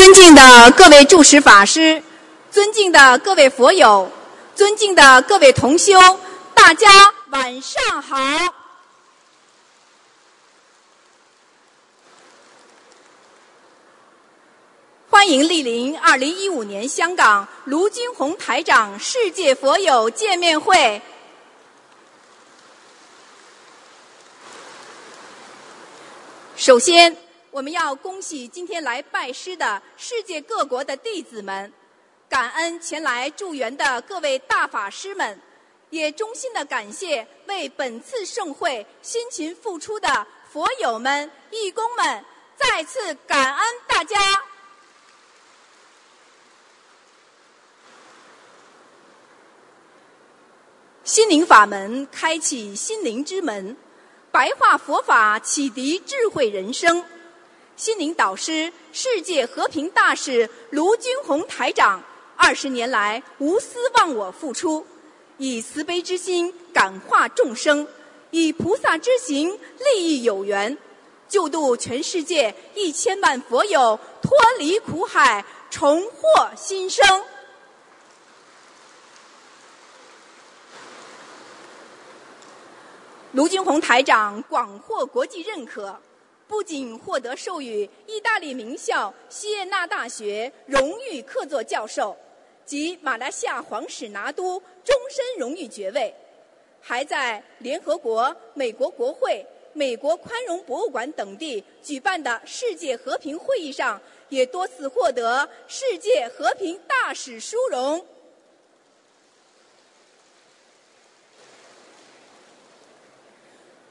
尊敬的各位住持法师，尊敬的各位佛友，尊敬的各位同修，大家晚上好！欢迎莅临二零一五年香港卢军宏台长世界佛友见面会。首先，我们要恭喜今天来拜师的世界各国的弟子们，感恩前来助缘的各位大法师们，也衷心的感谢为本次盛会辛勤付出的佛友们、义工们，再次感恩大家。心灵法门开启心灵之门，白话佛法启迪智慧人生。心灵导师、世界和平大使卢军宏台长，二十年来无私忘我付出，以慈悲之心感化众生，以菩萨之行利益有缘，救度全世界一千万佛友脱离苦海，重获新生。卢军宏台长广获国际认可。不仅获得授予意大利名校锡耶纳大学荣誉客座教授及马来西亚皇室拿督终身荣誉爵位，还在联合国、美国国会、美国宽容博物馆等地举办的世界和平会议上，也多次获得世界和平大使殊荣。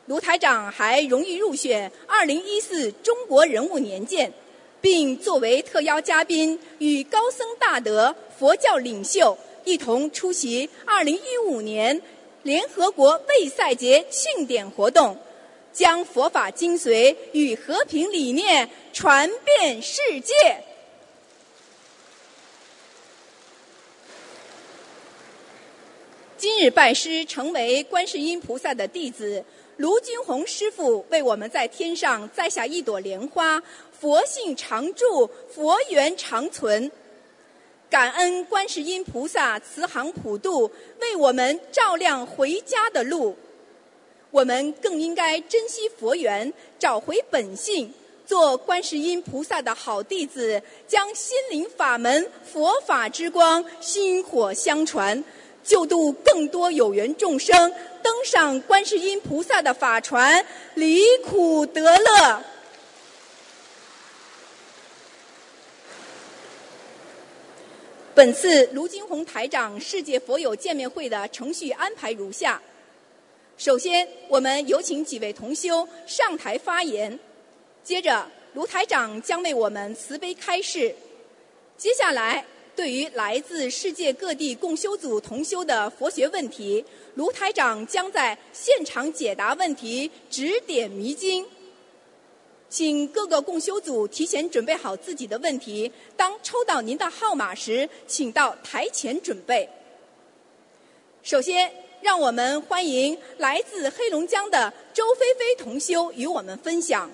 卢台长还荣誉入选2014中国人物年鉴，并作为特邀嘉宾与高僧大德、佛教领袖一同出席2015年联合国卫赛节庆典活动，将佛法精髓与和平理念传遍世界。今日拜师，成为观世音菩萨的弟子。卢军宏师傅为我们在天上栽下一朵莲花，佛性常驻，佛缘长存。感恩观世音菩萨慈航普渡，为我们照亮回家的路。我们更应该珍惜佛缘，找回本性，做观世音菩萨的好弟子，将心灵法门、佛法之光薪火相传。救度更多有缘众生，登上观世音菩萨的法船，离苦得乐。本次卢金红台长世界佛友见面会的程序安排如下：首先，我们有请几位同修上台发言；接着，卢台长将为我们慈悲开示；接下来。对于来自世界各地共修组同修的佛学问题，卢台长将在现场解答问题，指点迷津。请各个共修组提前准备好自己的问题，当抽到您的号码时，请到台前准备。首先，让我们欢迎来自黑龙江的周菲菲同修与我们分享。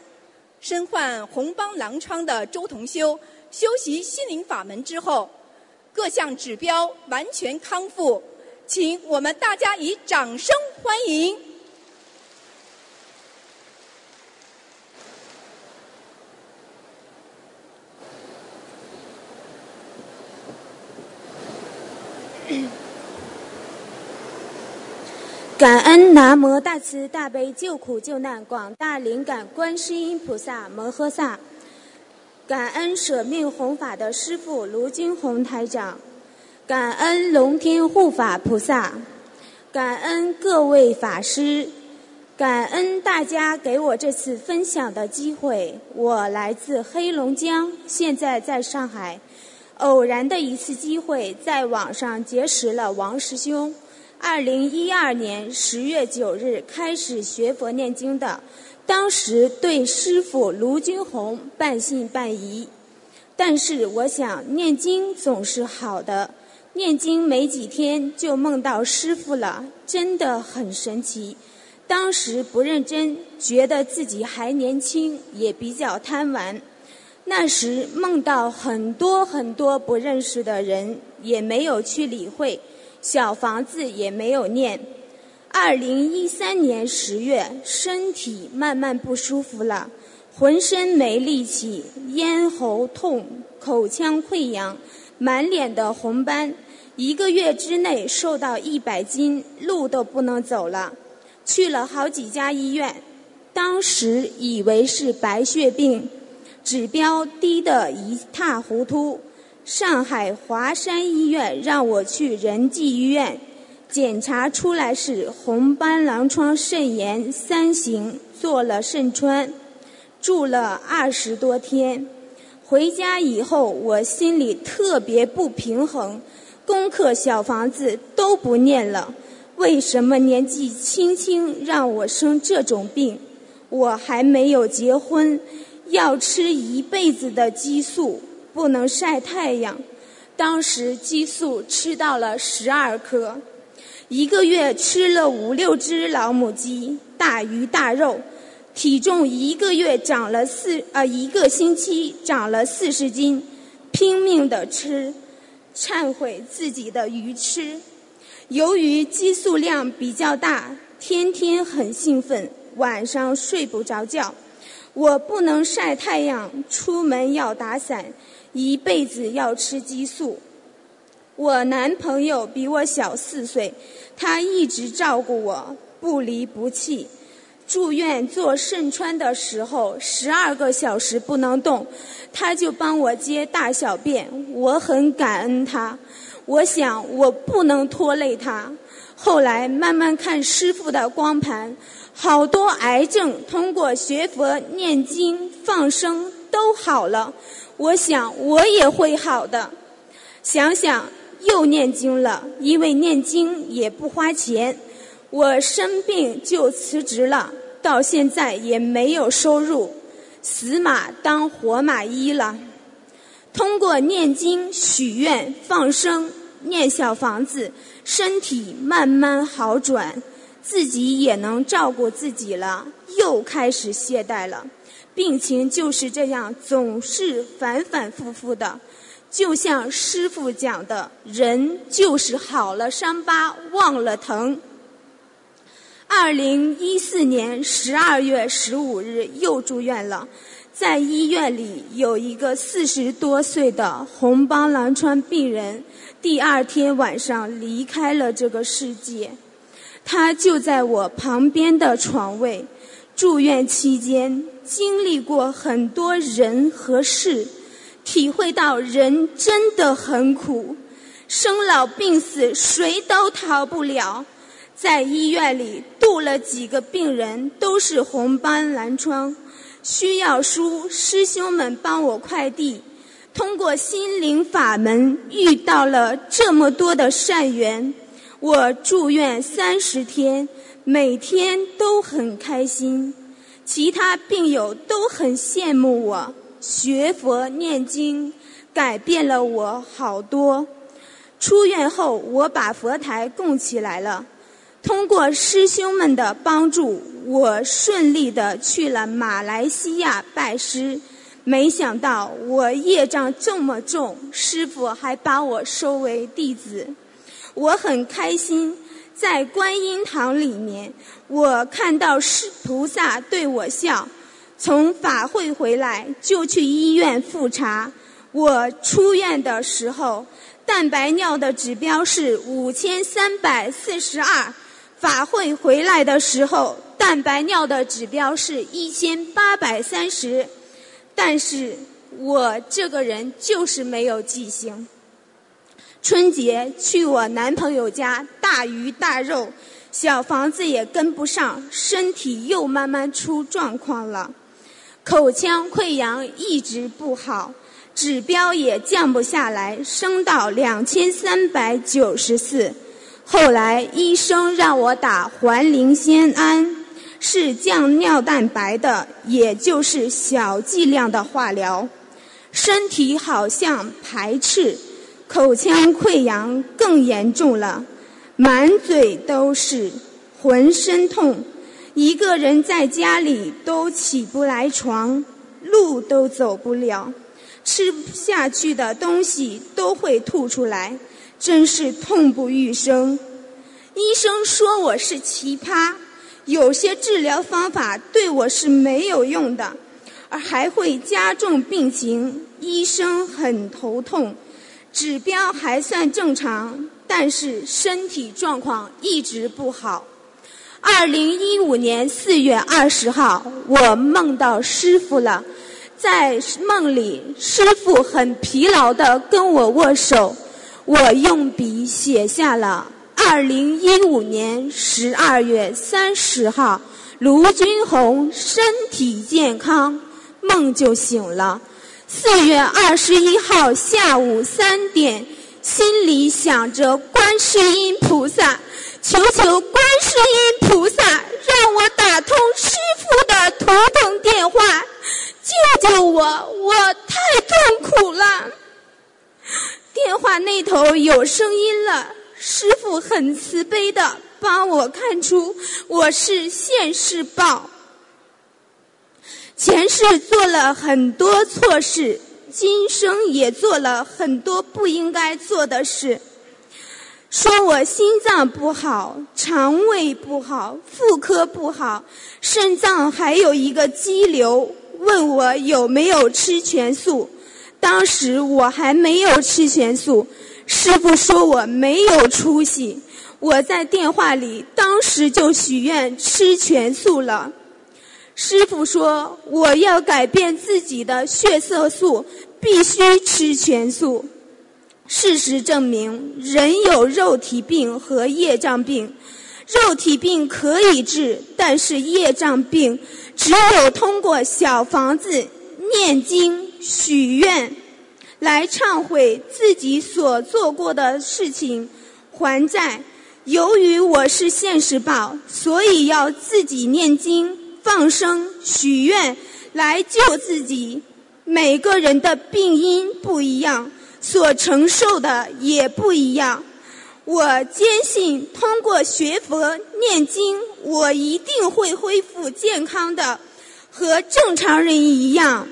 身患红斑狼疮的周同修，修习心灵法门之后。各项指标完全康复，请我们大家以掌声欢迎。感恩南无大慈大悲救苦救难广大灵感观世音菩萨摩诃萨。感恩舍命弘法的师父卢金红台长，感恩龙天护法菩萨，感恩各位法师，感恩大家给我这次分享的机会。我来自黑龙江，现在在上海。偶然的一次机会，在网上结识了王师兄。二零一二年十月九日开始学佛念经的。当时对师傅卢军红半信半疑，但是我想念经总是好的，念经没几天就梦到师傅了，真的很神奇。当时不认真，觉得自己还年轻，也比较贪玩。那时梦到很多很多不认识的人，也没有去理会，小房子也没有念。二零一三年十月，身体慢慢不舒服了，浑身没力气，咽喉痛，口腔溃疡，满脸的红斑，一个月之内瘦到一百斤，路都不能走了。去了好几家医院，当时以为是白血病。指标低得一塌糊涂。上海华山医院让我去仁济医院，检查出来是红斑狼疮肾炎三型，做了肾穿，住了二十多天。回家以后，我心里特别不平衡，功课小房子都不念了。为什么年纪轻轻让我生这种病？我还没有结婚。要吃一辈子的激素，不能晒太阳。当时激素吃到了十二颗，一个月吃了五六只老母鸡、大鱼大肉，体重一个月长了四呃一个星期长了四十斤，拼命的吃，忏悔自己的愚痴。由于激素量比较大，天天很兴奋，晚上睡不着觉。我不能晒太阳，出门要打伞，一辈子要吃激素。我男朋友比我小四岁，他一直照顾我，不离不弃。住院做肾穿的时候，十二个小时不能动，他就帮我接大小便，我很感恩他。我想我不能拖累他。后来慢慢看师傅的光盘。好多癌症通过学佛、念经、放生都好了，我想我也会好的。想想又念经了，因为念经也不花钱。我生病就辞职了，到现在也没有收入，死马当活马医了。通过念经、许愿、放生、念小房子，身体慢慢好转。自己也能照顾自己了，又开始懈怠了，病情就是这样，总是反反复复的。就像师傅讲的，人就是好了伤疤忘了疼。二零一四年十二月十五日又住院了，在医院里有一个四十多岁的红斑狼疮病人，第二天晚上离开了这个世界。他就在我旁边的床位，住院期间经历过很多人和事，体会到人真的很苦，生老病死谁都逃不了。在医院里度了几个病人，都是红斑狼疮，需要书师兄们帮我快递，通过心灵法门遇到了这么多的善缘。我住院三十天，每天都很开心，其他病友都很羡慕我学佛念经，改变了我好多。出院后，我把佛台供起来了，通过师兄们的帮助，我顺利的去了马来西亚拜师。没想到我业障这么重，师傅还把我收为弟子。我很开心，在观音堂里面，我看到师菩萨对我笑。从法会回来就去医院复查。我出院的时候，蛋白尿的指标是五千三百四十二；法会回来的时候，蛋白尿的指标是一千八百三十。但是我这个人就是没有记性。春节去我男朋友家，大鱼大肉，小房子也跟不上，身体又慢慢出状况了，口腔溃疡一直不好，指标也降不下来，升到两千三百九十四。后来医生让我打环磷酰胺，是降尿蛋白的，也就是小剂量的化疗，身体好像排斥。口腔溃疡更严重了，满嘴都是，浑身痛，一个人在家里都起不来床，路都走不了，吃不下去的东西都会吐出来，真是痛不欲生。医生说我是奇葩，有些治疗方法对我是没有用的，而还会加重病情，医生很头痛。指标还算正常，但是身体状况一直不好。二零一五年四月二十号，我梦到师傅了，在梦里，师傅很疲劳地跟我握手，我用笔写下了二零一五年十二月三十号，卢军红身体健康，梦就醒了。四月二十一号下午三点，心里想着观世音菩萨，求求观世音菩萨让我打通师傅的头疼电话，救救我！我太痛苦了。电话那头有声音了，师傅很慈悲的帮我看出我是现世报。前世做了很多错事，今生也做了很多不应该做的事。说我心脏不好，肠胃不好，妇科不好，肾脏还有一个肌瘤。问我有没有吃全素，当时我还没有吃全素。师傅说我没有出息，我在电话里当时就许愿吃全素了。师傅说：“我要改变自己的血色素，必须吃全素。”事实证明，人有肉体病和业障病，肉体病可以治，但是业障病只有通过小房子、念经、许愿，来忏悔自己所做过的事情，还债。由于我是现世报，所以要自己念经。放生、许愿来救自己。每个人的病因不一样，所承受的也不一样。我坚信，通过学佛念经，我一定会恢复健康的，和正常人一样。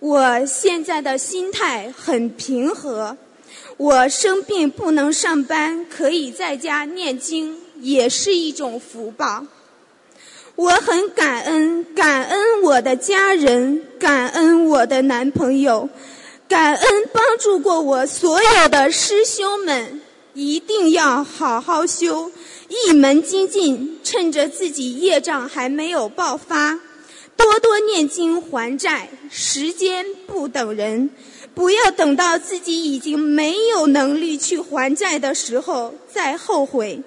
我现在的心态很平和。我生病不能上班，可以在家念经，也是一种福报。我很感恩，感恩我的家人，感恩我的男朋友，感恩帮助过我所有的师兄们。一定要好好修，一门精进，趁着自己业障还没有爆发，多多念经还债。时间不等人，不要等到自己已经没有能力去还债的时候再后悔。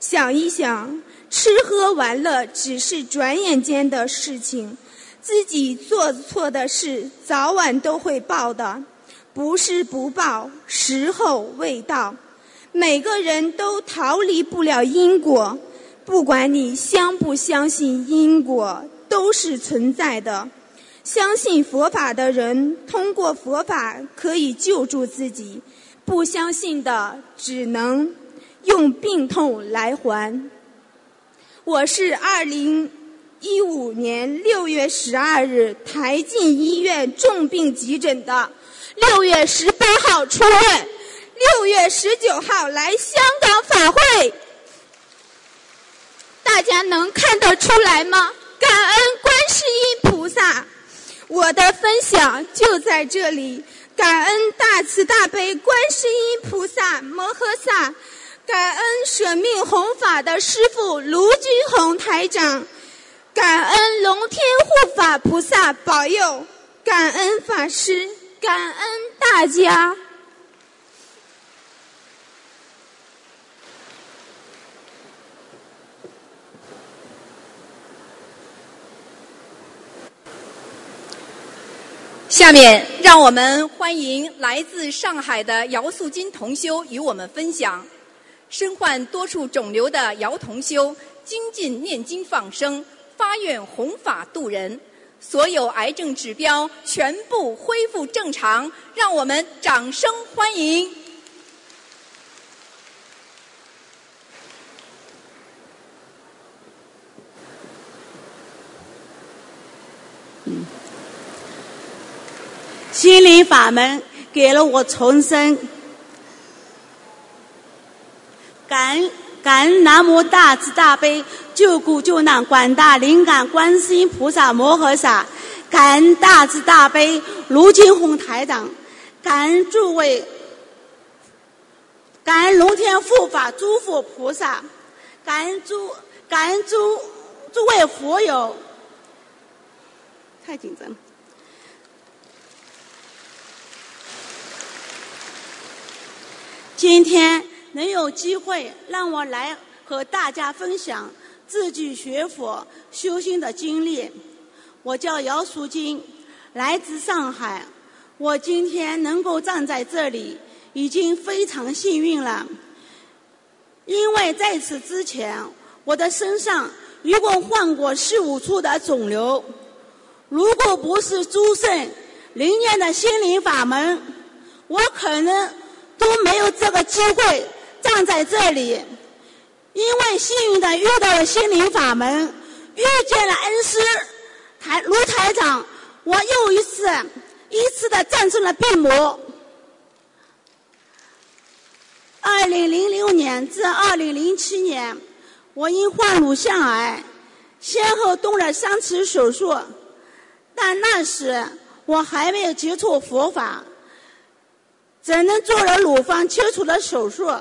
想一想。吃喝玩乐只是转眼间的事情，自己做错的事早晚都会报的，不是不报，时候未到。每个人都逃离不了因果，不管你相不相信因果，都是存在的。相信佛法的人，通过佛法可以救助自己；不相信的，只能用病痛来还。我是二零一五年六月十二日台进医院重病急诊的，六月十八号出院，六月十九号来香港法会。大家能看得出来吗？感恩观世音菩萨，我的分享就在这里。感恩大慈大悲观世音菩萨摩诃萨。感恩舍命弘法的师父卢军宏台长，感恩龙天护法菩萨保佑，感恩法师，感恩大家。下面让我们欢迎来自上海的姚素金同修与我们分享。身患多处肿瘤的姚同修，精进念经放生，发愿弘法度人，所有癌症指标全部恢复正常，让我们掌声欢迎。心灵法门给了我重生。感恩感恩南无大慈大悲救苦救难广大灵感观世音菩萨摩诃萨，感恩大慈大悲卢金红台长，感恩诸位，感恩龙天护法诸佛菩萨，感恩诸感恩诸诸位佛友。太紧张了。今天能有机会让我来和大家分享自己学佛修心的经历。我叫姚淑金，来自上海。我今天能够站在这里，已经非常幸运了。因为在此之前，我的身上一共患过四五处的肿瘤。如果不是诸圣灵验的心灵法门，我可能。都没有这个机会站在这里，因为幸运的遇到了心灵法门，遇见了恩师台卢台长，我又一次一次的战胜了病魔。二零零六年至二零零七年，我因患乳腺癌，先后动了三次手术，但那时我还没有接触佛法。只能做了乳房切除的手术。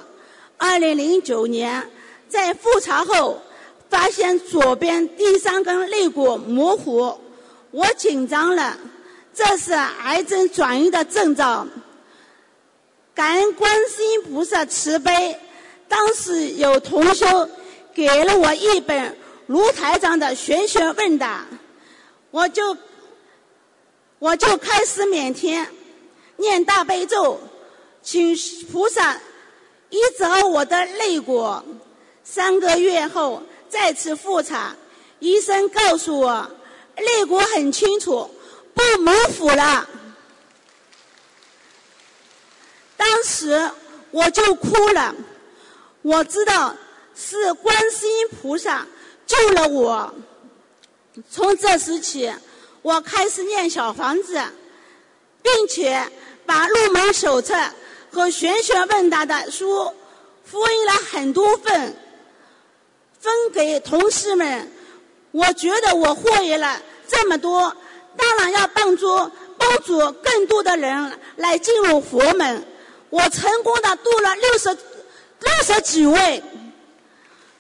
二零零九年，在复查后发现左边第三根肋骨模糊，我紧张了，这是癌症转移的征兆。感恩观世音菩萨慈悲，当时有同修给了我一本卢台长的玄学问答，我就我就开始每天念大悲咒。请菩萨医治好我的肋骨。三个月后再次复查，医生告诉我肋骨很清楚，不模糊了。当时我就哭了，我知道是观世音菩萨救了我。从这时起，我开始念小房子，并且把入门手册。和玄学问答的书复印了很多份，分给同事们。我觉得我获益了这么多，当然要帮助帮助更多的人来进入佛门。我成功的度了六十六十几位，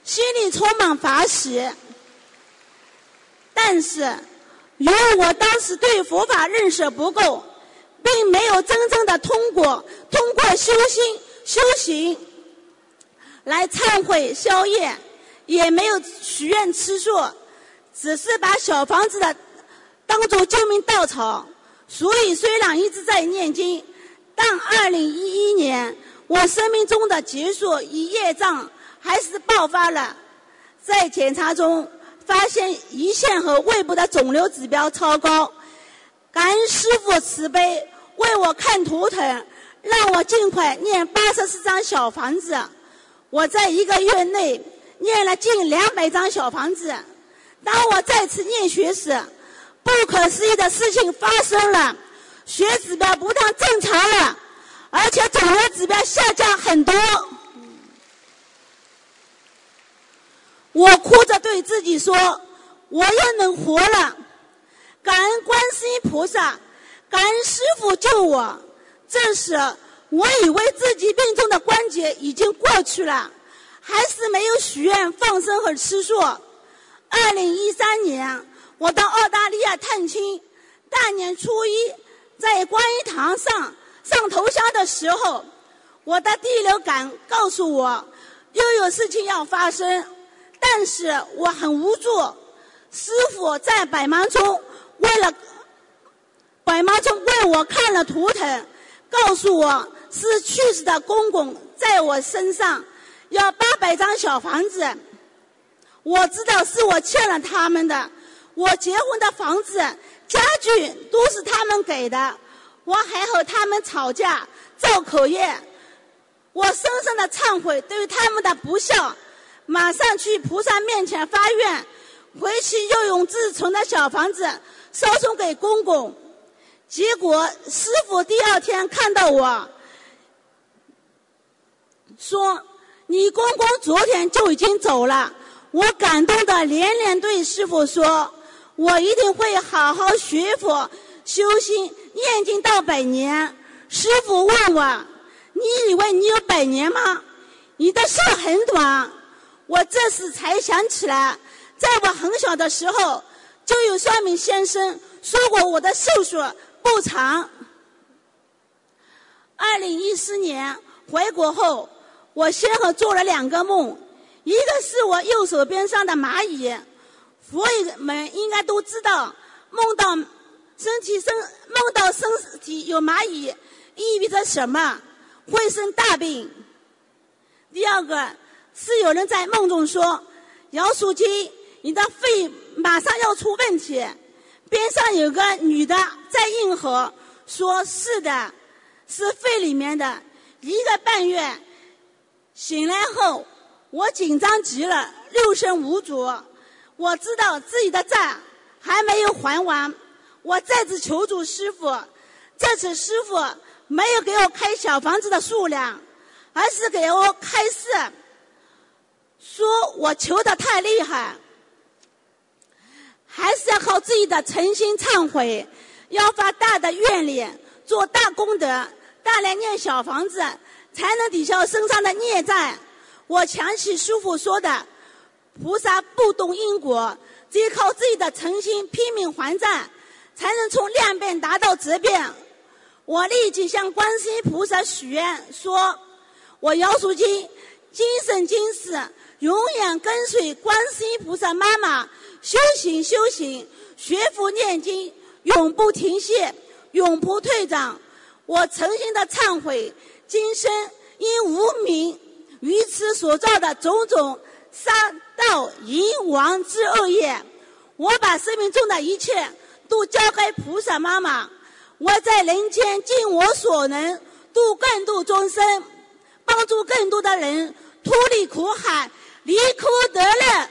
心里充满法喜。但是，由于我当时对佛法认识不够。并没有真正的通过通过修心修行来忏悔消业，也没有许愿吃素，只是把小房子的当做救命稻草。所以虽然一直在念经，但二零一一年我生命中的结束与业障还是爆发了。在检查中发现胰腺和胃部的肿瘤指标超高，感恩师父慈悲。为我看图腾，让我尽快念八十四张小房子。我在一个月内念了近两百张小房子。当我再次念学时，不可思议的事情发生了：血指标不但正常了，而且肿瘤指标下降很多。我哭着对自己说：“我又能活了。”感恩观世音菩萨。感恩师傅救我，这时我以为自己病中的关节已经过去了，还是没有许愿放生和吃素。二零一三年，我到澳大利亚探亲，大年初一在观音堂上上头香的时候，我的第六感告诉我又有事情要发生，但是我很无助。师傅在百忙中为了。百妈中为我看了图腾，告诉我是去世的公公在我身上要八百张小房子。我知道是我欠了他们的，我结婚的房子、家具都是他们给的，我还和他们吵架、造口业。我深深的忏悔对于他们的不孝，马上去菩萨面前发愿，回去又用自存的小房子烧送给公公。结果师傅第二天看到我，说：“你公公昨天就已经走了。”我感动的连连对师傅说：“我一定会好好学佛、修心、念经到百年。”师傅问我：“你以为你有百年吗？你的寿很短。”我这时才想起来，在我很小的时候，就有算命先生说过我的寿数不长。二零一四年回国后，我先后做了两个梦，一个是我右手边上的蚂蚁，佛友们应该都知道，梦到身体身梦到身体有蚂蚁，意味着什么？会生大病。第二个。是有人在梦中说：“姚淑金，你的肺马上要出问题。”边上有个女的在应和，说是的，是肺里面的。一个半月，醒来后我紧张极了，六神无主。我知道自己的债还没有还完，我再次求助师傅。这次师傅没有给我开小房子的数量，而是给我开示。说我求的太厉害，还是要靠自己的诚心忏悔，要发大的愿力，做大功德，大量念小房子，才能抵消身上的孽债。我想起师傅说的，菩萨不懂因果，只有靠自己的诚心拼命还债，才能从量变达到质变。我立即向观世音菩萨许愿，说我姚淑金今生今世。永远跟随观世音菩萨妈妈修行修行，学佛念经，永不停歇，永不退转。我诚心的忏悔，今生因无名于此所造的种种杀盗淫妄之恶业，我把生命中的一切都交给菩萨妈妈。我在人间尽我所能，度更多众生，帮助更多的人脱离苦海。离苦得乐，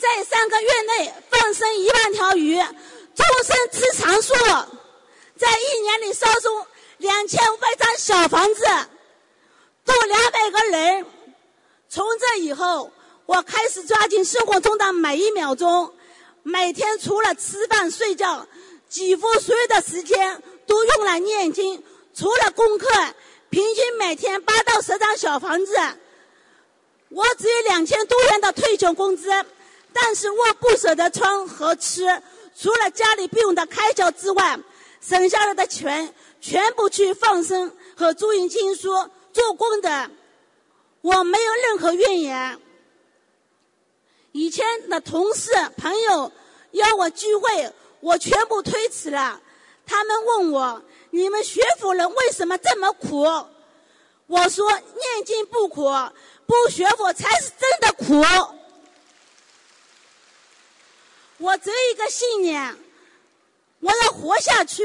在三个月内放生一万条鱼，终身吃长素，在一年里烧出两千五百张小房子，度两百个人。从这以后，我开始抓紧生活中的每一秒钟，每天除了吃饭睡觉，几乎所有的时间都用来念经，除了功课，平均每天八到十张小房子。我只有两千多元的退休工资，但是我不舍得穿和吃，除了家里必用的开销之外，省下来的钱全部去放生和注印经书做功德，我没有任何怨言。以前的同事朋友邀我聚会，我全部推辞了。他们问我：“你们学佛人为什么这么苦？”我说：“念经不苦。”不学佛才是真的苦。我只有一个信念，我要活下去，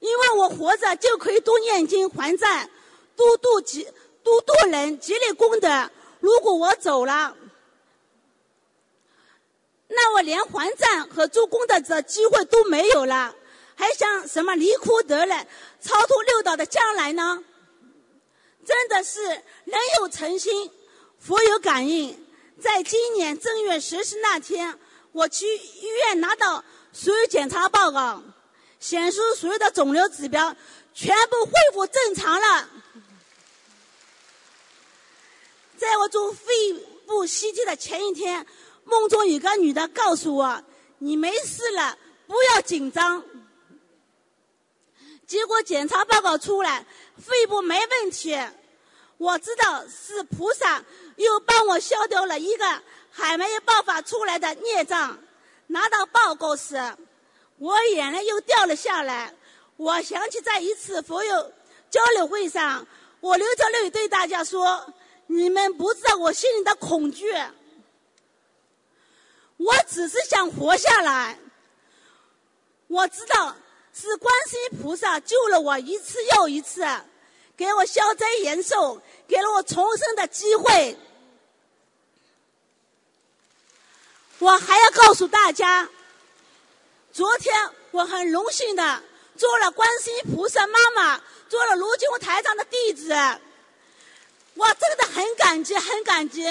因为我活着就可以多念经还债，多度积多度人，积累功德。如果我走了，那我连还债和做功德的机会都没有了，还想什么离苦得乐、超脱六道的将来呢？真的是人有诚心，佛有感应。在今年正月十四那天，我去医院拿到所有检查报告，显示所有的肿瘤指标全部恢复正常了。在我做肺部 CT 的前一天，梦中有个女的告诉我：“你没事了，不要紧张。”结果检查报告出来，肺部没问题。我知道是菩萨又帮我消掉了一个还没有爆发出来的孽障。拿到报告时，我眼泪又掉了下来。我想起在一次佛友交流会上，我流着泪对大家说：“你们不知道我心里的恐惧。我只是想活下来。我知道是观世音菩萨救了我一次又一次。”给我消灾延寿，给了我重生的机会。我还要告诉大家，昨天我很荣幸的做了观世音菩萨妈妈，做了卢金红台长的弟子。我真的很感激，很感激。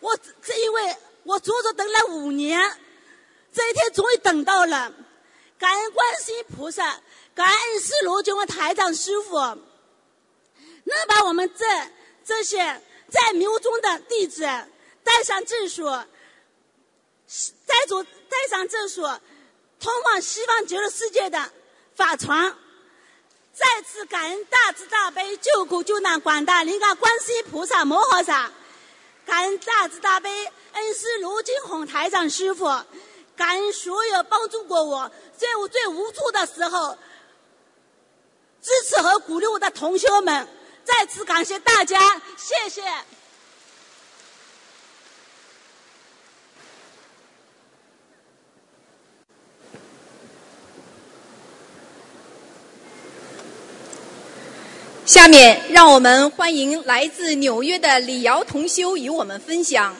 我这因为我足足等了五年，这一天终于等到了。感恩观世音菩萨，感恩是卢金红台长师傅，能把我们这这些在迷雾中的弟子带上正数，带走带上这所。通往西方极乐世界的法船，再次感恩大慈大悲救苦救难广大灵感观世音菩萨摩诃萨，感恩大慈大悲恩师卢金红台长师傅，感恩所有帮助过我在我最无助的时候支持和鼓励我的同学们，再次感谢大家，谢谢。下面让我们欢迎来自纽约的李瑶同修与我们分享，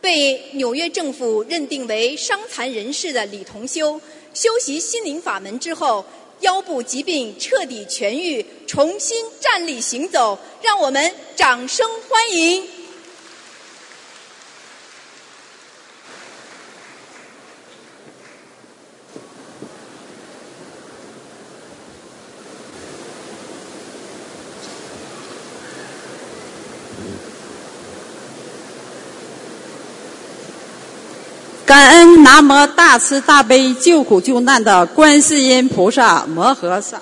被纽约政府认定为伤残人士的李同修，修习心灵法门之后，腰部疾病彻底痊愈，重新站立行走，让我们掌声欢迎。感恩南无大慈大悲救苦救难的观世音菩萨摩诃萨，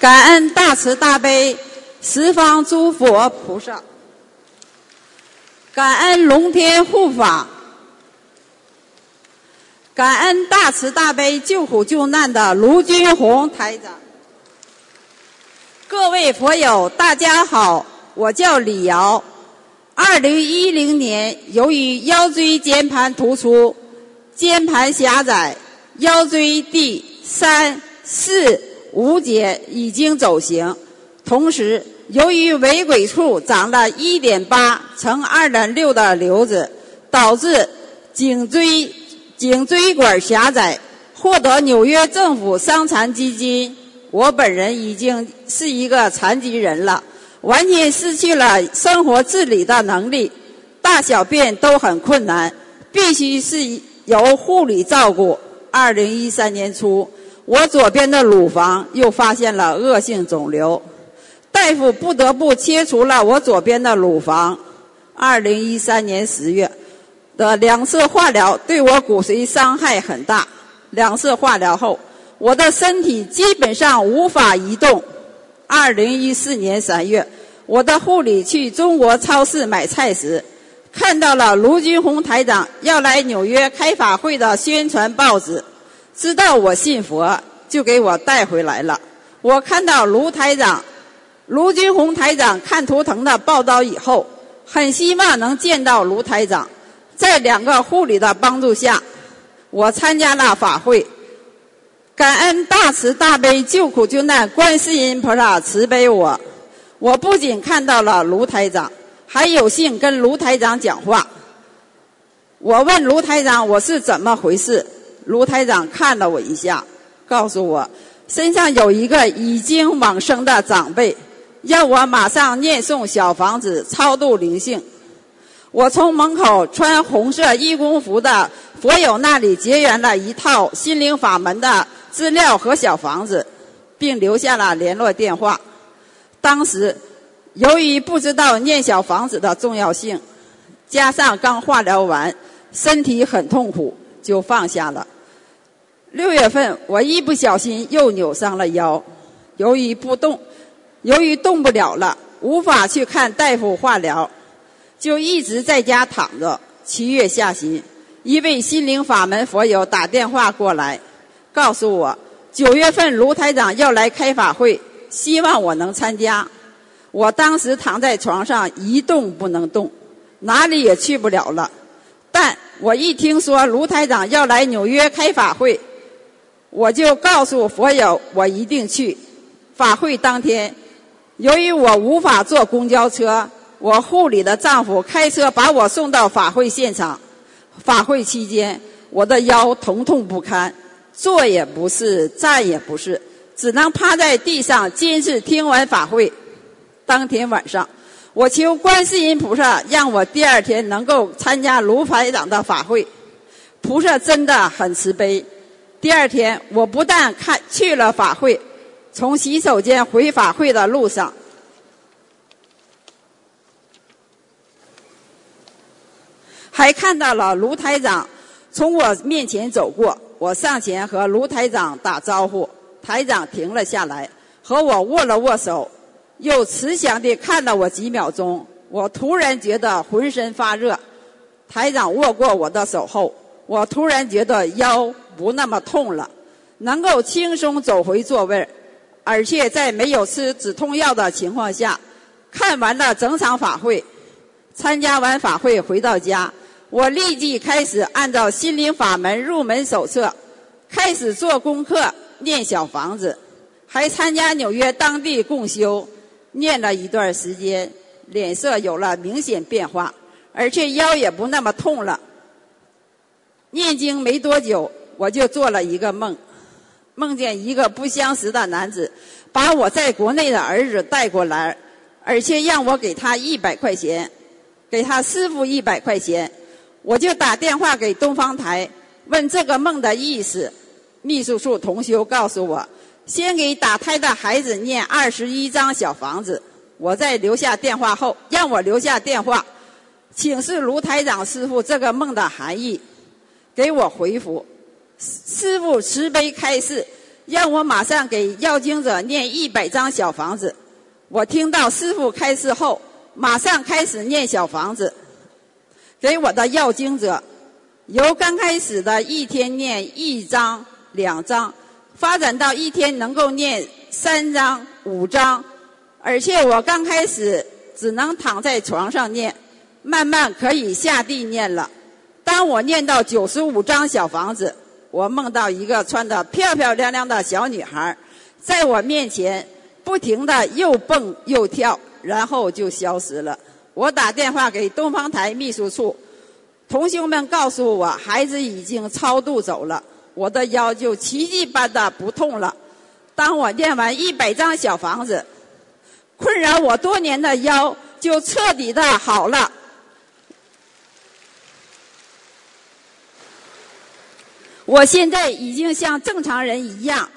感恩大慈大悲十方诸佛菩萨，感恩龙天护法，感恩大慈大悲救苦救难的卢军红台长。各位佛友，大家好，我叫李瑶。二零一零年，由于腰椎间盘突出、间盘狭窄、腰椎第三、四、五节已经走形，同时由于尾鬼处长了一点八乘二点六的瘤子，导致颈椎颈椎管狭窄。获得纽约政府伤残基金，我本人已经是一个残疾人了。完全失去了生活自理的能力，大小便都很困难，必须是由护理照顾。二零一三年初，我左边的乳房又发现了恶性肿瘤，大夫不得不切除了我左边的乳房。二零一三年十月的两次化疗对我骨髓伤害很大，两次化疗后，我的身体基本上无法移动。二零一四年三月，我的护理去中国超市买菜时，看到了卢军红台长要来纽约开法会的宣传报纸，知道我信佛，就给我带回来了。我看到卢台长、卢军红台长看图腾的报道以后，很希望能见到卢台长。在两个护理的帮助下，我参加了法会。感恩大慈大悲救苦救难观世音菩萨慈悲我，我不仅看到了卢台长，还有幸跟卢台长讲话。我问卢台长我是怎么回事，卢台长看了我一下，告诉我身上有一个已经往生的长辈，要我马上念诵小房子超度灵性。我从门口穿红色义工服的佛友那里结缘了一套心灵法门的。资料和小房子，并留下了联络电话。当时由于不知道念小房子的重要性，加上刚化疗完，身体很痛苦，就放下了。六月份我一不小心又扭伤了腰，由于不动，由于动不了了，无法去看大夫化疗，就一直在家躺着。七月下旬，一位心灵法门佛友打电话过来。告诉我，九月份卢台长要来开法会，希望我能参加。我当时躺在床上一动不能动，哪里也去不了了。但我一听说卢台长要来纽约开法会，我就告诉佛友我一定去。法会当天，由于我无法坐公交车，我护理的丈夫开车把我送到法会现场。法会期间。我的腰疼痛不堪，坐也不是，站也不是，只能趴在地上监视听完法会。当天晚上，我求观世音菩萨让我第二天能够参加卢排长的法会。菩萨真的很慈悲。第二天，我不但看去了法会，从洗手间回法会的路上。还看到了卢台长从我面前走过，我上前和卢台长打招呼，台长停了下来，和我握了握手，又慈祥地看了我几秒钟。我突然觉得浑身发热。台长握过我的手后，我突然觉得腰不那么痛了，能够轻松走回座位，而且在没有吃止痛药的情况下，看完了整场法会，参加完法会回到家。我立即开始按照心灵法门入门手册，开始做功课，念小房子，还参加纽约当地共修，念了一段时间，脸色有了明显变化，而且腰也不那么痛了。念经没多久，我就做了一个梦，梦见一个不相识的男子，把我在国内的儿子带过来，而且让我给他一百块钱，给他师傅一百块钱。我就打电话给东方台，问这个梦的意思。秘书处同修告诉我，先给打胎的孩子念二十一张小房子。我在留下电话后，让我留下电话，请示卢台长师傅这个梦的含义，给我回复。师傅慈悲开示，让我马上给要经者念一百张小房子。我听到师傅开示后，马上开始念小房子。给我的要经者，由刚开始的一天念一章、两章，发展到一天能够念三章、五章，而且我刚开始只能躺在床上念，慢慢可以下地念了。当我念到九十五张小房子，我梦到一个穿得漂漂亮亮的小女孩，在我面前不停地又蹦又跳，然后就消失了。我打电话给东方台秘书处，同学们告诉我，孩子已经超度走了，我的腰就奇迹般的不痛了。当我念完一百张小房子，困扰我多年的腰就彻底的好了。我现在已经像正常人一样，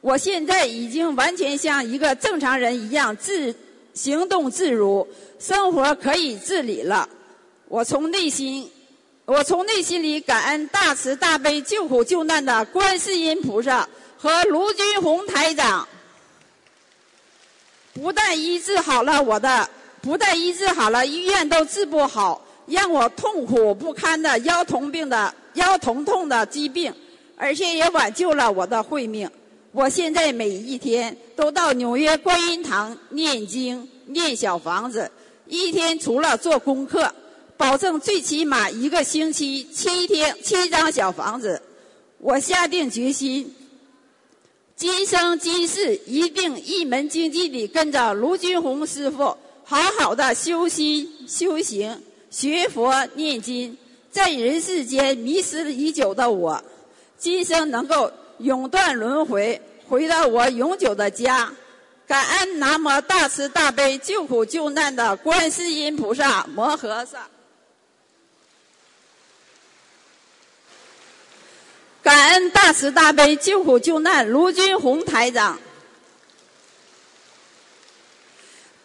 我现在已经完全像一个正常人一样自行动自如。生活可以自理了，我从内心，我从内心里感恩大慈大悲救苦救难的观世音菩萨和卢军红台长，不但医治好了我的，不但医治好了医院都治不好，让我痛苦不堪的腰痛病的腰疼痛的疾病，而且也挽救了我的慧命。我现在每一天都到纽约观音堂念经念小房子。一天除了做功课，保证最起码一个星期七天七张小房子。我下定决心，今生今世一定一门精进地跟着卢军红师傅，好好的修心修行，学佛念经。在人世间迷失已久的我，今生能够永断轮回，回到我永久的家。感恩南无大慈大悲救苦救难的观世音菩萨摩诃萨，感恩大慈大悲救苦救难卢军红台长，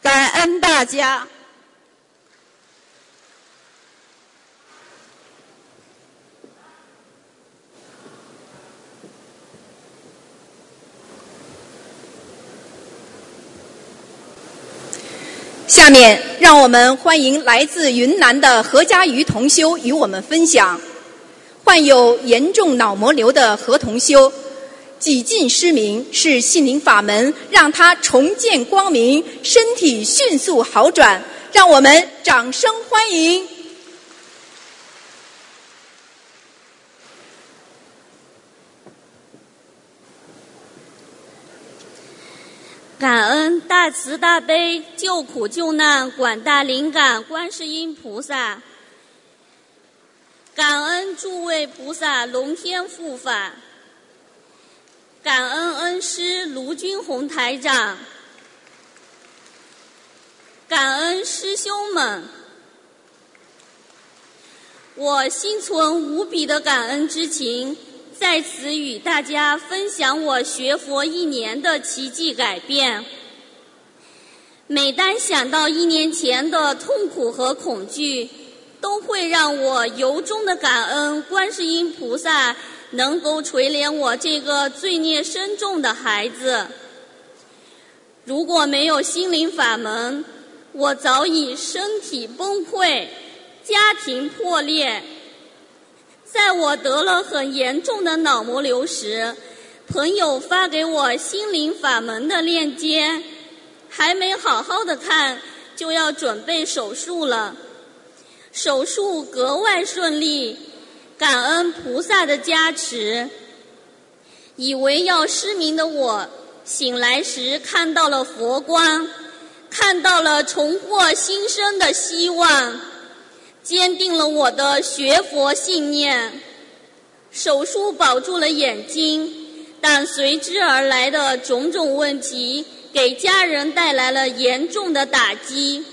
感恩大家。下面，让我们欢迎来自云南的何家瑜同修与我们分享。患有严重脑膜瘤的何同修，几近失明，是心灵法门让他重见光明，身体迅速好转。让我们掌声欢迎。感恩大慈大悲救苦救难广大灵感观世音菩萨，感恩诸位菩萨龙天护法，感恩恩师卢军宏台长，感恩师兄们。我心存无比的感恩之情，在此与大家分享我学佛一年的奇迹改变。每当想到一年前的痛苦和恐惧，都会让我由衷的感恩观世音菩萨能够垂怜我这个罪孽深重的孩子。如果没有心灵法门，我早已身体崩溃。家庭破裂，在我得了很严重的脑膜瘤时，朋友发给我心灵法门的链接，还没好好的看，就要准备手术了。手术格外顺利，感恩菩萨的加持。以为要失明的我，醒来时看到了佛光，看到了重获新生的希望。坚定了我的学佛信念。手术保住了眼睛，但随之而来的种种问题给家人带来了严重的打击。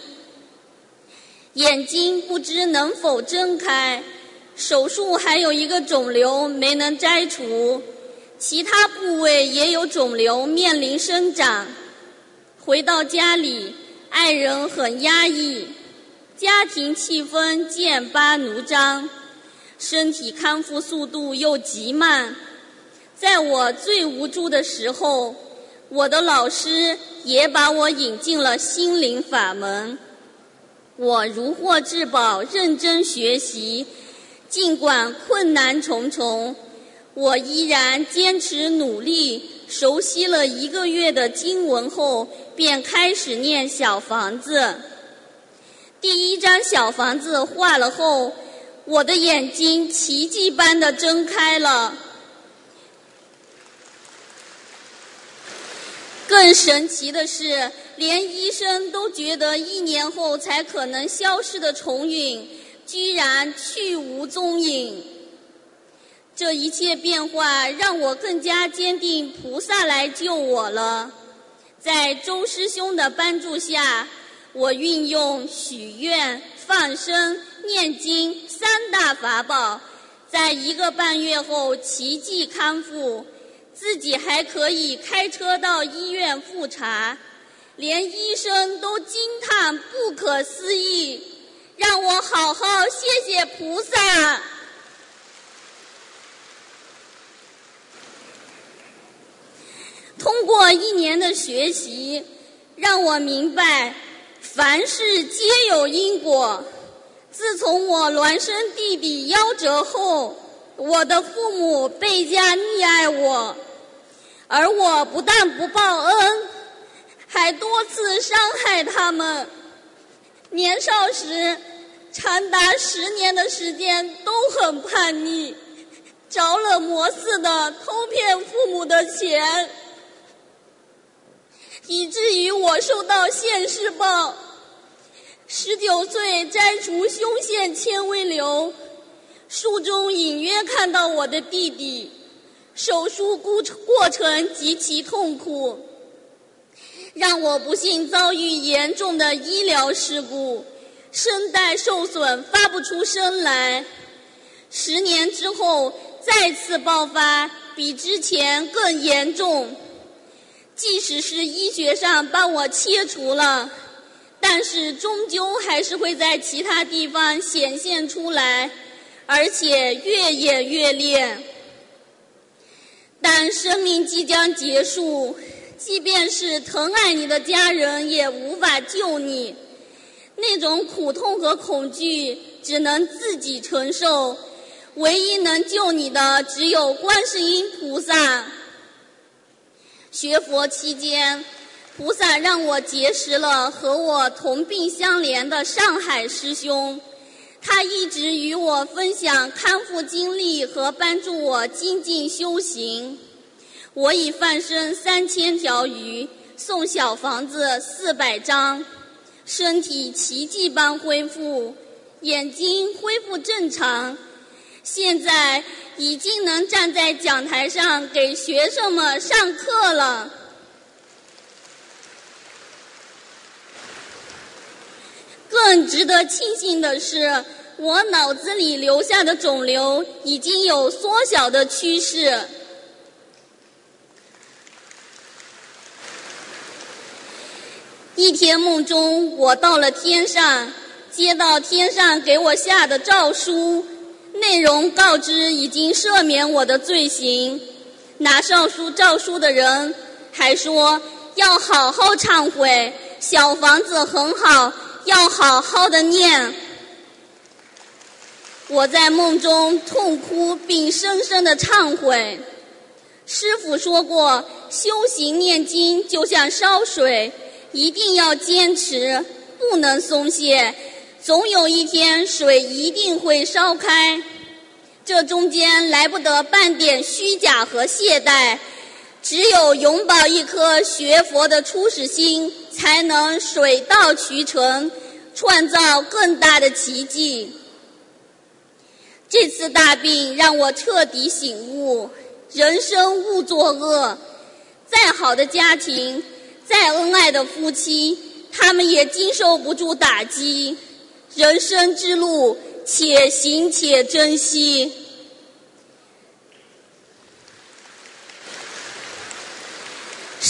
眼睛不知能否睁开，手术还有一个肿瘤没能摘除，其他部位也有肿瘤面临生长。回到家里，爱人很压抑。家庭气氛剑拔弩张，身体康复速度又极慢。在我最无助的时候，我的老师也把我引进了心灵法门。我如获至宝，认真学习。尽管困难重重，我依然坚持努力。熟悉了一个月的经文后，便开始念小房子。第一张小房子画了后，我的眼睛奇迹般的睁开了。更神奇的是，连医生都觉得一年后才可能消失的重影，居然去无踪影。这一切变化让我更加坚定，菩萨来救我了。在周师兄的帮助下。我运用许愿、放生、念经三大法宝，在一个半月后奇迹康复，自己还可以开车到医院复查，连医生都惊叹不可思议，让我好好谢谢菩萨。通过一年的学习，让我明白。凡事皆有因果。自从我孪生弟弟夭折后，我的父母倍加溺爱我，而我不但不报恩，还多次伤害他们。年少时，长达十年的时间都很叛逆，着了魔似的偷骗父母的钱。以至于我受到现世报，十九岁摘除胸腺纤维瘤，术中隐约看到我的弟弟，手术过过程极其痛苦，让我不幸遭遇严重的医疗事故，声带受损发不出声来，十年之后再次爆发，比之前更严重。即使是医学上帮我切除了，但是终究还是会在其他地方显现出来，而且越演越烈。但生命即将结束，即便是疼爱你的家人也无法救你，那种苦痛和恐惧只能自己承受，唯一能救你的只有观世音菩萨。学佛期间，菩萨让我结识了和我同病相怜的上海师兄，他一直与我分享康复经历和帮助我精进修行。我已放生三千条鱼，送小房子四百张，身体奇迹般恢复，眼睛恢复正常。现在已经能站在讲台上给学生们上课了。更值得庆幸的是，我脑子里留下的肿瘤已经有缩小的趋势。一天梦中，我到了天上，接到天上给我下的诏书，内容告知已经赦免我的罪行。拿上书诏书的人还说要好好忏悔，小房子很好。要好好的念。我在梦中痛哭，并深深的忏悔。师傅说过，修行念经就像烧水，一定要坚持，不能松懈。总有一天，水一定会烧开。这中间来不得半点虚假和懈怠，只有永葆一颗学佛的初始心。才能水到渠成，创造更大的奇迹。这次大病让我彻底醒悟：人生勿作恶。再好的家庭，再恩爱的夫妻，他们也经受不住打击。人生之路，且行且珍惜。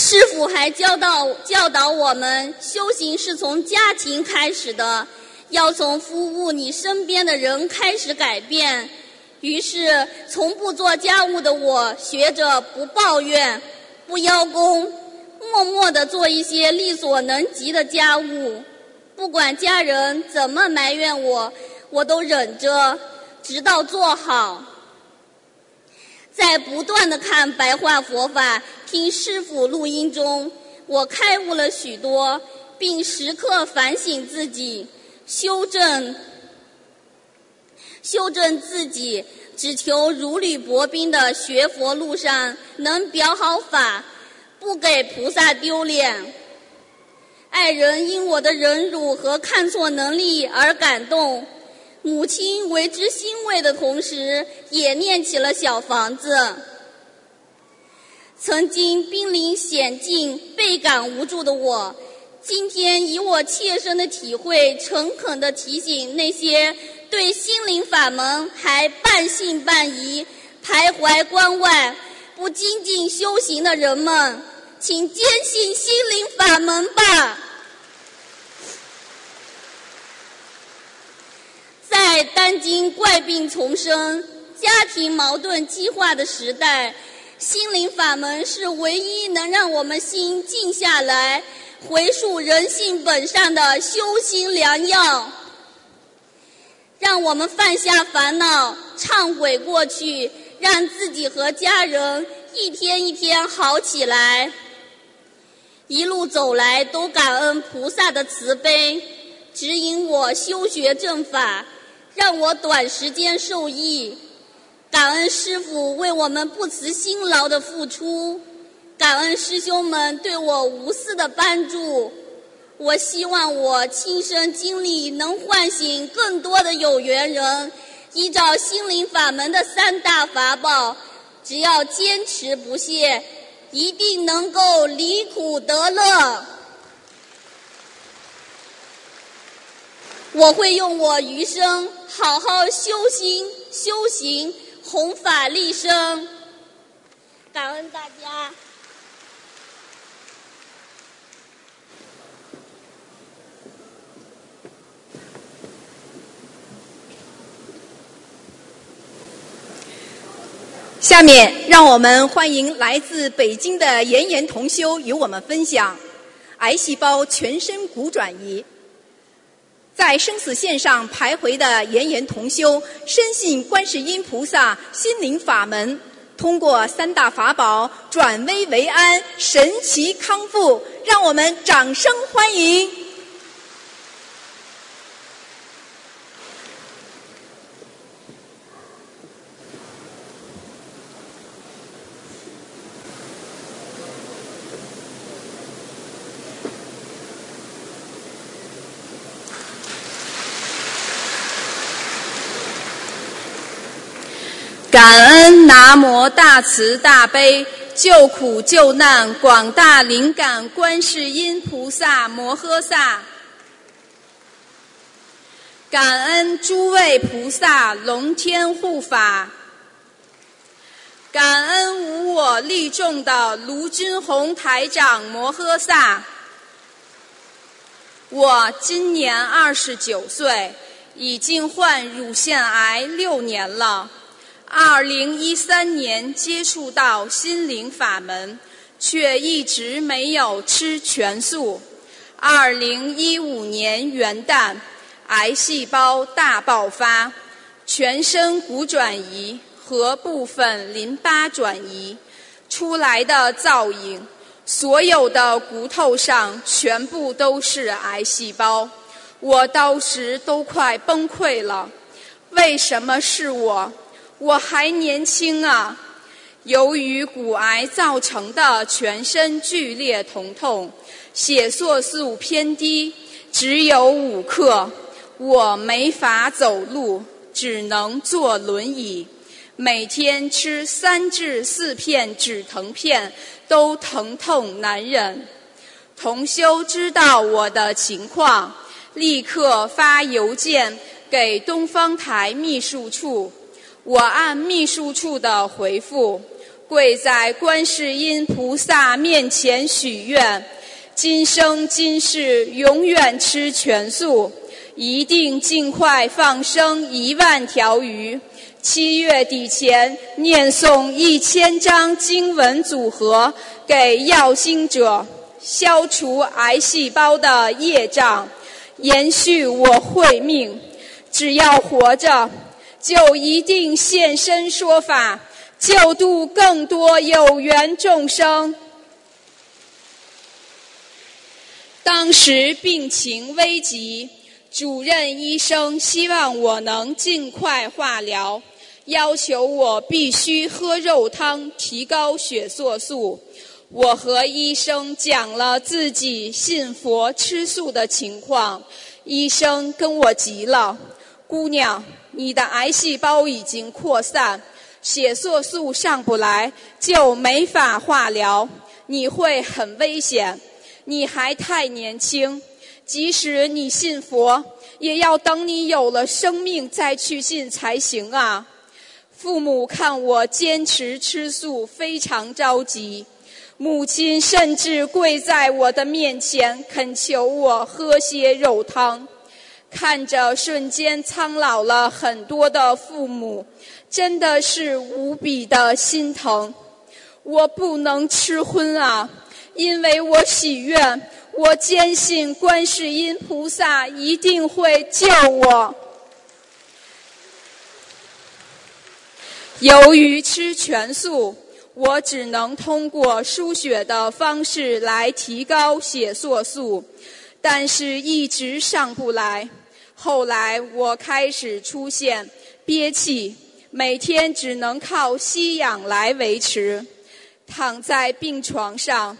师傅还教导教导我们，修行是从家庭开始的，要从服务你身边的人开始改变。于是，从不做家务的我，学着不抱怨、不邀功，默默地做一些力所能及的家务。不管家人怎么埋怨我，我都忍着，直到做好。在不断的看白话佛法。听师傅录音中，我开悟了许多，并时刻反省自己，修正修正自己，只求如履薄冰的学佛路上能表好法，不给菩萨丢脸。爱人因我的忍辱和看错能力而感动，母亲为之欣慰的同时，也念起了小房子。曾经濒临险境、倍感无助的我，今天以我切身的体会，诚恳地提醒那些对心灵法门还半信半疑、徘徊关外、不精进修行的人们，请坚信心灵法门吧。在当今怪病丛生、家庭矛盾激化的时代。心灵法门是唯一能让我们心静下来、回溯人性本善的修心良药。让我们放下烦恼，忏悔过去，让自己和家人一天一天好起来。一路走来，都感恩菩萨的慈悲，指引我修学正法，让我短时间受益。感恩师傅为我们不辞辛劳的付出，感恩师兄们对我无私的帮助。我希望我亲身经历能唤醒更多的有缘人，依照心灵法门的三大法宝，只要坚持不懈，一定能够离苦得乐。我会用我余生好好修心修行。弘法利生，感恩大家。下面，让我们欢迎来自北京的妍妍同修与我们分享癌细胞全身骨转移。在生死线上徘徊的炎炎同修，深信观世音菩萨心灵法门，通过三大法宝转危为安，神奇康复，让我们掌声欢迎。感恩南无大慈大悲救苦救难广大灵感观世音菩萨摩诃萨，感恩诸位菩萨龙天护法，感恩无我利众的卢军宏台长摩诃萨。我今年二十九岁，已经患乳腺癌六年了。二零一三年接触到心灵法门，却一直没有吃全素。二零一五年元旦，癌细胞大爆发，全身骨转移和部分淋巴转移出来的造影。所有的骨头上全部都是癌细胞，我当时都快崩溃了。为什么是我？我还年轻啊！由于骨癌造成的全身剧烈疼痛，血色素偏低，只有五克，我没法走路，只能坐轮椅。每天吃三至四片止疼片，都疼痛难忍。同修知道我的情况，立刻发邮件给东方台秘书处。我按秘书处的回复，跪在观世音菩萨面前许愿：今生今世永远吃全素，一定尽快放生一万条鱼。七月底前念诵一千张经文组合给药经者，消除癌细胞的业障，延续我慧命。只要活着，就一定现身说法，救度更多有缘众生。当时病情危急。主任医生希望我能尽快化疗，要求我必须喝肉汤提高血色素。我和医生讲了自己信佛吃素的情况，医生跟我急了：“姑娘，你的癌细胞已经扩散，血色素上不来，就没法化疗，你会很危险。你还太年轻。”即使你信佛，也要等你有了生命再去信才行啊！父母看我坚持吃素，非常着急。母亲甚至跪在我的面前恳求我喝些肉汤。看着瞬间苍老了很多的父母，真的是无比的心疼。我不能吃荤啊，因为我许愿。我坚信观世音菩萨一定会救我。由于吃全素，我只能通过输血的方式来提高血色素，但是一直上不来。后来我开始出现憋气，每天只能靠吸氧来维持，躺在病床上。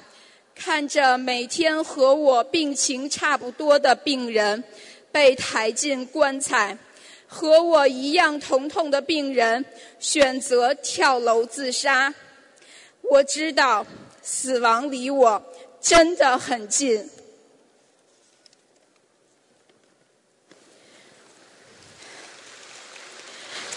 看着每天和我病情差不多的病人被抬进棺材，和我一样疼痛的病人选择跳楼自杀，我知道死亡离我真的很近。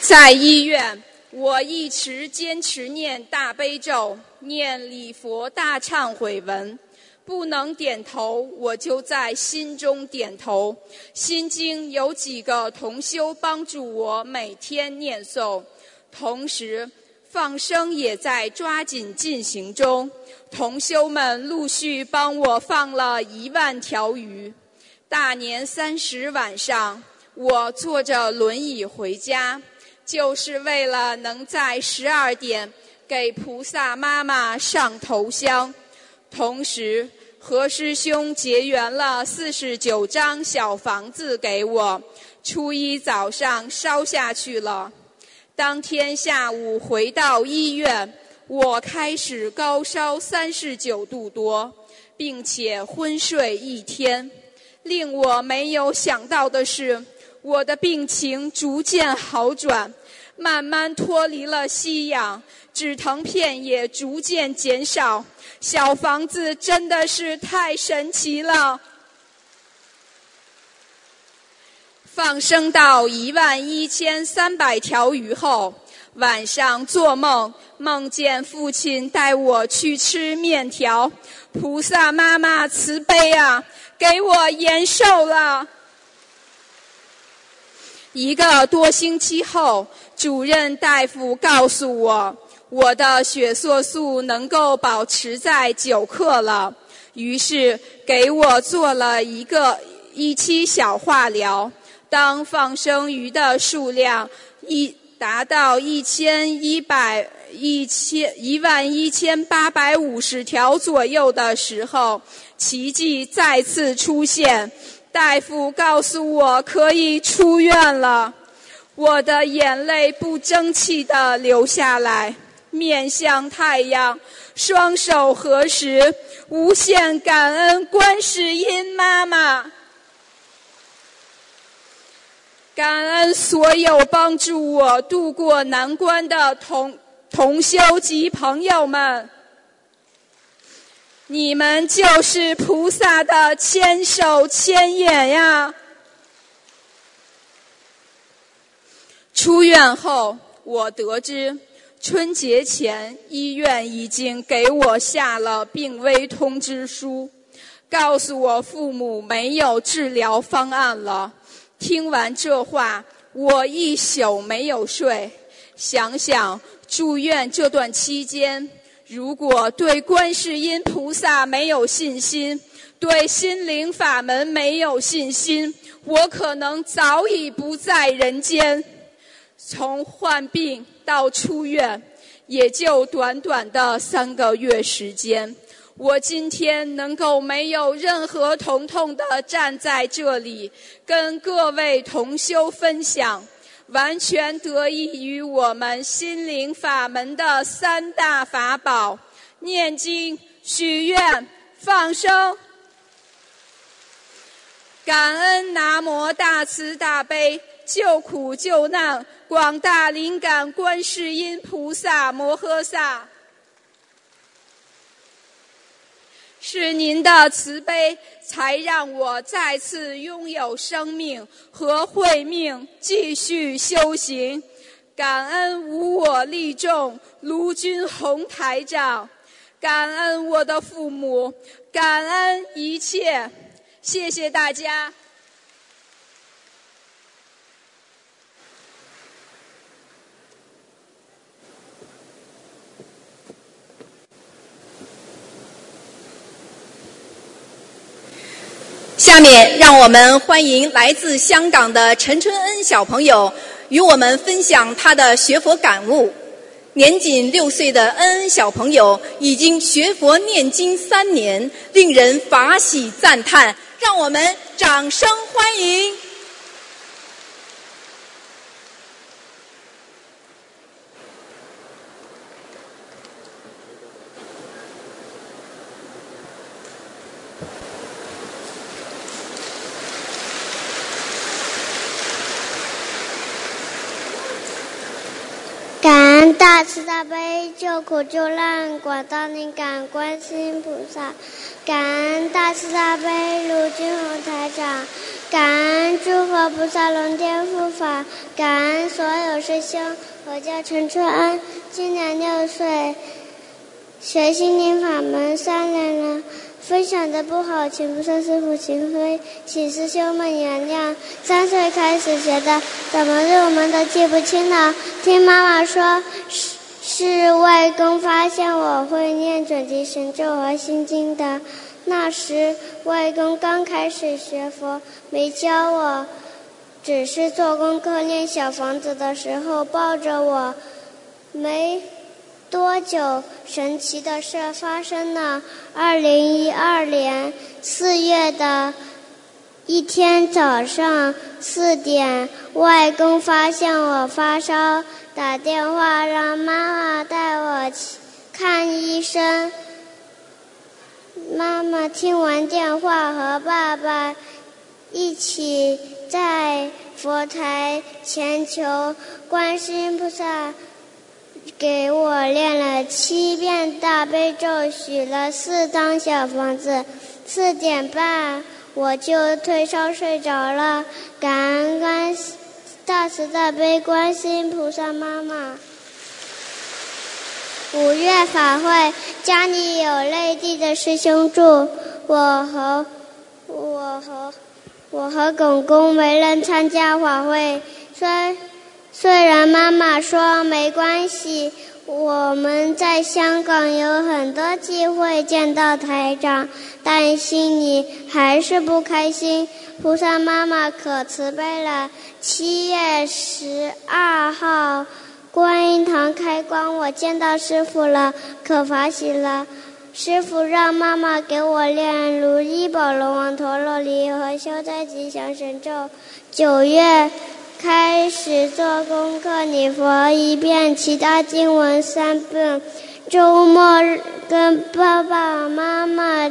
在医院。我一直坚持念大悲咒，念礼佛大忏悔文，不能点头，我就在心中点头。心经有几个同修帮助我每天念诵，同时放生也在抓紧进行中。同修们陆续帮我放了一万条鱼。大年三十晚上，我坐着轮椅回家。就是为了能在十二点给菩萨妈妈上头香，同时何师兄结缘了四十九张小房子给我，初一早上烧下去了。当天下午回到医院，我开始高烧三十九度多，并且昏睡一天。令我没有想到的是。我的病情逐渐好转，慢慢脱离了吸氧，止疼片也逐渐减少。小房子真的是太神奇了。放生到一万一千三百条鱼后，晚上做梦，梦见父亲带我去吃面条。菩萨妈妈慈悲啊，给我延寿了。一个多星期后，主任大夫告诉我，我的血色素能够保持在九克了，于是给我做了一个一期小化疗。当放生鱼的数量一达到一千一百一千一万一千八百五十条左右的时候，奇迹再次出现。大夫告诉我可以出院了，我的眼泪不争气的流下来，面向太阳，双手合十，无限感恩观世音妈妈。感恩所有帮助我渡过难关的同同修及朋友们，你们就是菩萨的千手千眼呀！出院后，我得知春节前医院已经给我下了病危通知书，告诉我父母没有治疗方案了。听完这话，我一宿没有睡。想想住院这段期间，如果对观世音菩萨没有信心，对心灵法门没有信心，我可能早已不在人间。从患病到出院，也就短短的三个月时间。我今天能够没有任何疼痛的站在这里，跟各位同修分享，完全得益于我们心灵法门的三大法宝：念经、许愿、放生。感恩南无大慈大悲救苦救难广大灵感观世音菩萨摩诃萨。是您的慈悲，才让我再次拥有生命和慧命，继续修行。感恩无我利众卢军宏台长，感恩我的父母，感恩一切，谢谢大家。下面让我们欢迎来自香港的陈春恩小朋友与我们分享他的学佛感悟。年仅六岁的恩恩小朋友已经学佛念经三年，令人法喜赞叹。让我们掌声欢迎！感恩大慈大悲救苦救难广大灵感观世音菩萨，感恩大慈大悲卢军宏台长，感恩诸佛菩萨龙天护法，感恩所有师兄。我叫陈春恩，今年六岁，学心灵法门三年了。分享的不好，请菩萨师傅请回，请师兄们原谅。三岁开始学的，怎么入门都记不清了。听妈妈说，是外公发现我会念准提神咒和心经的。那时外公刚开始学佛，没教我，只是做功课念小房子的时候抱着我，没。多久？神奇的事发生了。二零一二年四月的一天早上四点，外公发现我发烧，打电话让妈妈带我去看医生。妈妈听完电话，和爸爸一起在佛台前求观世音菩萨给我练了七遍大悲咒，许了四张小房子。四点半我就退烧睡着了，感恩观大慈大悲观世音菩萨妈妈。五月法会，家里有内地的师兄住，我和我和我和公公没人参加法会。虽虽然妈妈说没关系，我们在香港有很多机会见到台长，但心里还是不开心。菩萨妈妈可慈悲了，七月十二号。观音堂开光，我见到师傅了，可法喜了。师傅让妈妈给我练如意宝龙王陀罗尼和消灾吉祥神咒。九月开始做功课，你佛一遍，其他经文三遍。周末跟爸爸妈妈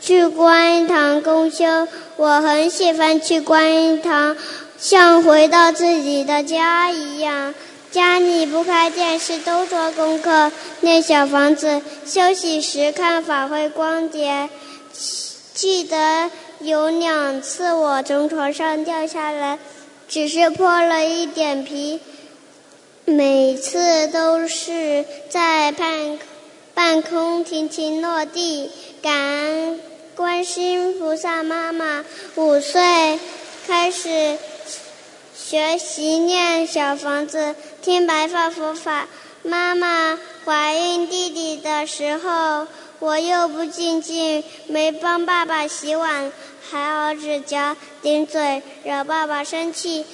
去观音堂公修，我很喜欢去观音堂，像回到自己的家一样。家里不开电视，都做功课，那小房子。休息时看法会光碟。记得有两次我从床上掉下来，只是破了一点皮。每次都是在半半空停停落地。感恩观世菩萨妈妈，五岁开始。学习念小房子，听白发佛法。妈妈怀孕弟弟的时候，我又不静静，没帮爸爸洗碗，还咬指甲、顶嘴，惹爸爸生气。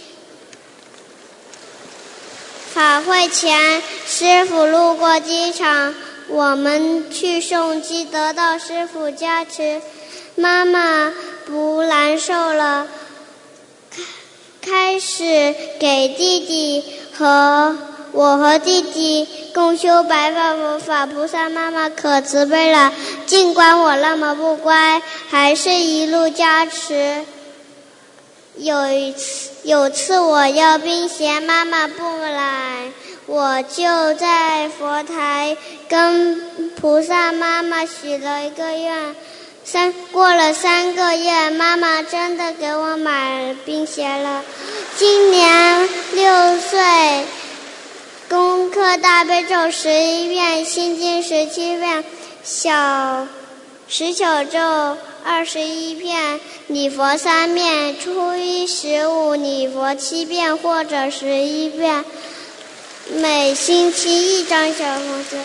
法会前，师傅路过机场，我们去送机，得到师傅加持，妈妈不难受了。开始给弟弟和我和弟弟共修白发佛法，菩萨妈妈可慈悲了。尽管我那么不乖，还是一路加持。有一次，有次我要冰鞋，妈妈不来，我就在佛台跟菩萨妈妈许了一个愿。三过了三个月，妈妈真的给我买冰鞋了。今年六岁，功课大悲咒十一遍，心经十七遍，小十九咒二十一遍，礼佛三遍，初一十五礼佛七遍或者十一遍，每星期一张小房子。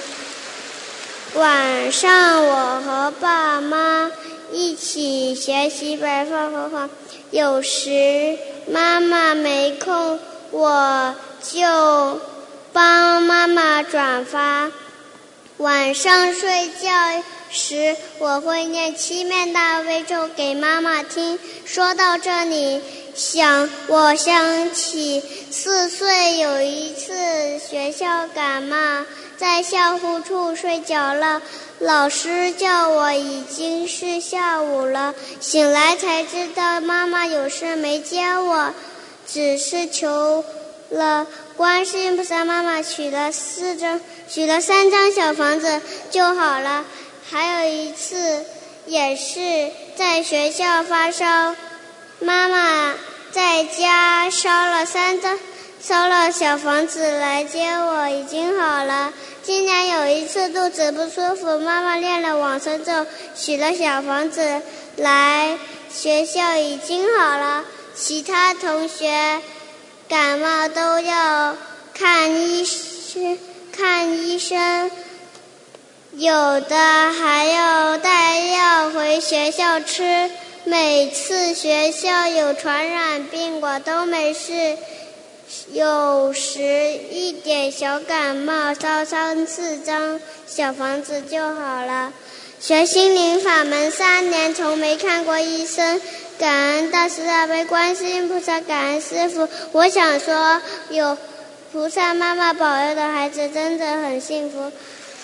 晚上我和爸妈一起学习白话佛法，有时妈妈没空，我就帮妈妈转发。晚上睡觉时，我会念七面大悲咒给妈妈听。说到这里，想我想起四岁有一次学校感冒。在校护处睡着了，老师叫我已经是下午了，醒来才知道妈妈有事没接我，只是求了观世音菩萨妈妈取了四张，取了三张小房子就好了。还有一次也是在学校发烧，妈妈在家烧了三张。烧了小房子来接我，已经好了。今年有一次肚子不舒服，妈妈练了往生咒，许了小房子来学校，已经好了。其他同学感冒都要看医生，看医生，有的还要带药回学校吃。每次学校有传染病，我都没事。有时一点小感冒，烧三四张小房子就好了。学心灵法门三年，从没看过医生。感恩大慈大悲观世音菩萨，感恩师傅。我想说，有菩萨妈妈保佑的孩子真的很幸福。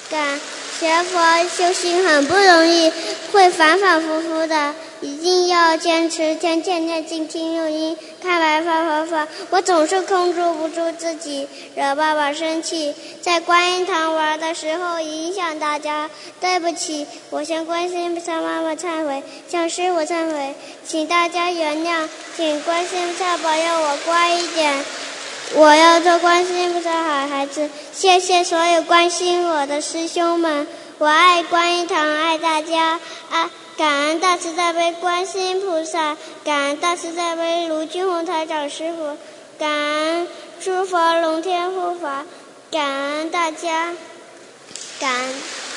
感学佛修行很不容易，会反反复复的，一定要坚持，天天念经听录音，看白发佛法。我总是控制不住自己，惹爸爸生气，在观音堂玩的时候影响大家，对不起，我向观世音菩妈妈忏悔，向师傅忏悔，请大家原谅，请观世音菩萨保佑我乖一点。我要做观世音菩萨好孩子，谢谢所有关心我的师兄们，我爱观音堂，爱大家，啊！感恩大慈大悲观世音菩萨，感恩大慈大悲卢军宏台长师傅，感恩诸佛龙天护法，感恩大家，感恩。